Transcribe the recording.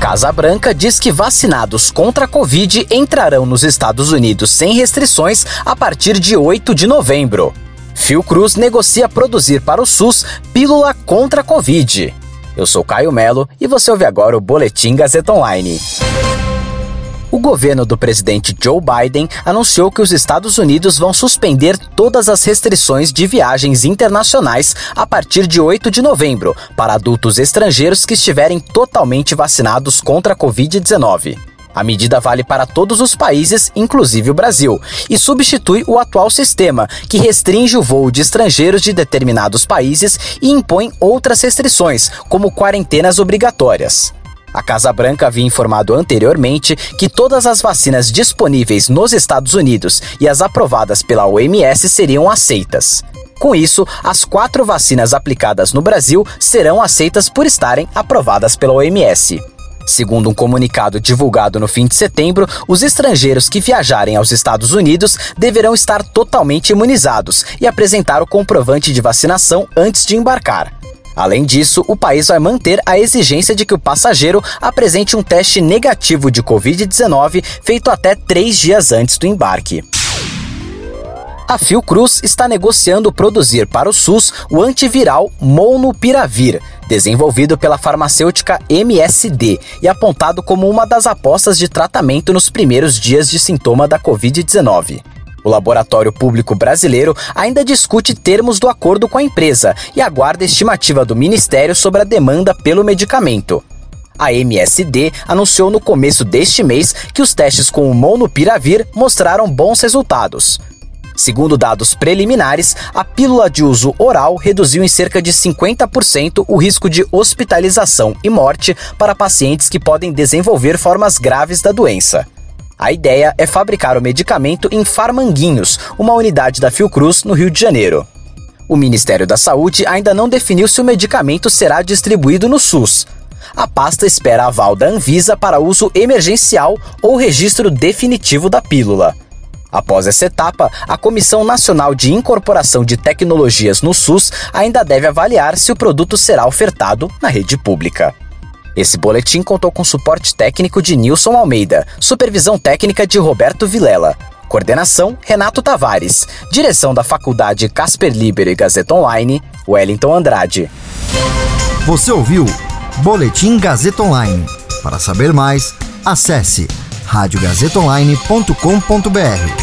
Casa Branca diz que vacinados contra a Covid entrarão nos Estados Unidos sem restrições a partir de 8 de novembro. Fiocruz negocia produzir para o SUS pílula contra a Covid. Eu sou Caio Melo e você ouve agora o Boletim Gazeta Online. O governo do presidente Joe Biden anunciou que os Estados Unidos vão suspender todas as restrições de viagens internacionais a partir de 8 de novembro para adultos estrangeiros que estiverem totalmente vacinados contra a Covid-19. A medida vale para todos os países, inclusive o Brasil, e substitui o atual sistema, que restringe o voo de estrangeiros de determinados países e impõe outras restrições, como quarentenas obrigatórias. A Casa Branca havia informado anteriormente que todas as vacinas disponíveis nos Estados Unidos e as aprovadas pela OMS seriam aceitas. Com isso, as quatro vacinas aplicadas no Brasil serão aceitas por estarem aprovadas pela OMS. Segundo um comunicado divulgado no fim de setembro, os estrangeiros que viajarem aos Estados Unidos deverão estar totalmente imunizados e apresentar o comprovante de vacinação antes de embarcar. Além disso, o país vai manter a exigência de que o passageiro apresente um teste negativo de Covid-19 feito até três dias antes do embarque. A Fiocruz está negociando produzir para o SUS o antiviral Molnupiravir, desenvolvido pela farmacêutica MSD e apontado como uma das apostas de tratamento nos primeiros dias de sintoma da Covid-19. O laboratório público brasileiro ainda discute termos do acordo com a empresa e aguarda estimativa do Ministério sobre a demanda pelo medicamento. A MSD anunciou no começo deste mês que os testes com o Molnupiravir mostraram bons resultados. Segundo dados preliminares, a pílula de uso oral reduziu em cerca de 50% o risco de hospitalização e morte para pacientes que podem desenvolver formas graves da doença. A ideia é fabricar o medicamento em Farmanguinhos, uma unidade da Fiocruz, no Rio de Janeiro. O Ministério da Saúde ainda não definiu se o medicamento será distribuído no SUS. A pasta espera aval da Anvisa para uso emergencial ou registro definitivo da pílula. Após essa etapa, a Comissão Nacional de Incorporação de Tecnologias no SUS ainda deve avaliar se o produto será ofertado na rede pública. Esse boletim contou com suporte técnico de Nilson Almeida, supervisão técnica de Roberto Vilela, coordenação Renato Tavares, direção da Faculdade Casper Libero e Gazeta Online, Wellington Andrade. Você ouviu Boletim Gazeta Online. Para saber mais, acesse radiogazetaonline.com.br.